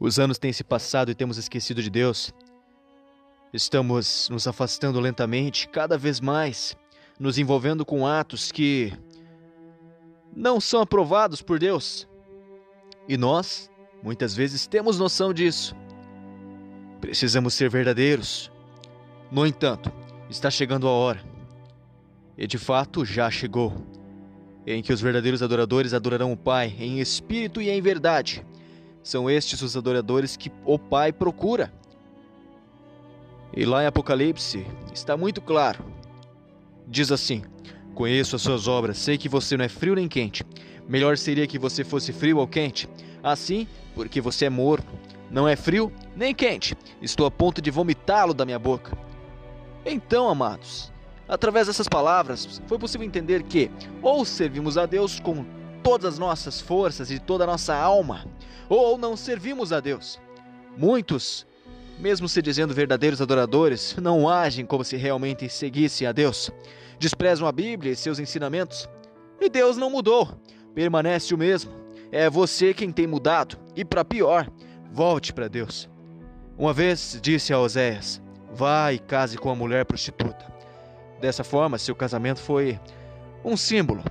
Os anos têm se passado e temos esquecido de Deus. Estamos nos afastando lentamente, cada vez mais, nos envolvendo com atos que não são aprovados por Deus. E nós, muitas vezes, temos noção disso. Precisamos ser verdadeiros. No entanto, está chegando a hora, e de fato já chegou, em que os verdadeiros adoradores adorarão o Pai em espírito e em verdade. São estes os adoradores que o Pai procura. E lá em Apocalipse está muito claro. Diz assim: Conheço as suas obras, sei que você não é frio nem quente. Melhor seria que você fosse frio ou quente. Assim, porque você é morno, não é frio nem quente. Estou a ponto de vomitá-lo da minha boca. Então, amados, através dessas palavras, foi possível entender que ou servimos a Deus com todas as nossas forças e toda a nossa alma, ou não servimos a Deus. Muitos mesmo se dizendo verdadeiros adoradores, não agem como se realmente seguissem a Deus. Desprezam a Bíblia e seus ensinamentos. E Deus não mudou, permanece o mesmo. É você quem tem mudado, e para pior, volte para Deus. Uma vez disse a Oséias: Vá e case com a mulher prostituta. Dessa forma, seu casamento foi um símbolo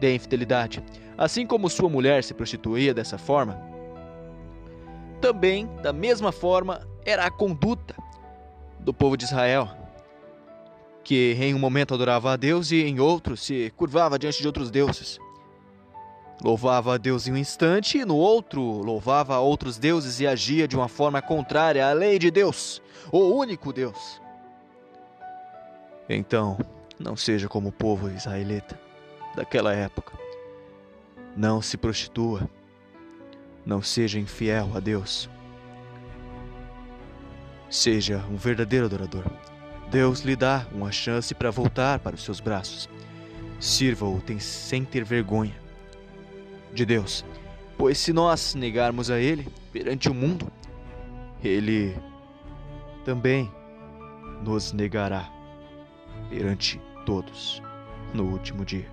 de infidelidade. Assim como sua mulher se prostituía dessa forma, também, da mesma forma, era a conduta do povo de Israel, que em um momento adorava a Deus e em outro se curvava diante de outros deuses. Louvava a Deus em um instante e no outro louvava a outros deuses e agia de uma forma contrária à lei de Deus, o único Deus. Então, não seja como o povo israelita daquela época. Não se prostitua. Não seja infiel a Deus. Seja um verdadeiro adorador. Deus lhe dá uma chance para voltar para os seus braços. Sirva-o sem ter vergonha de Deus, pois se nós negarmos a Ele perante o mundo, Ele também nos negará perante todos no último dia.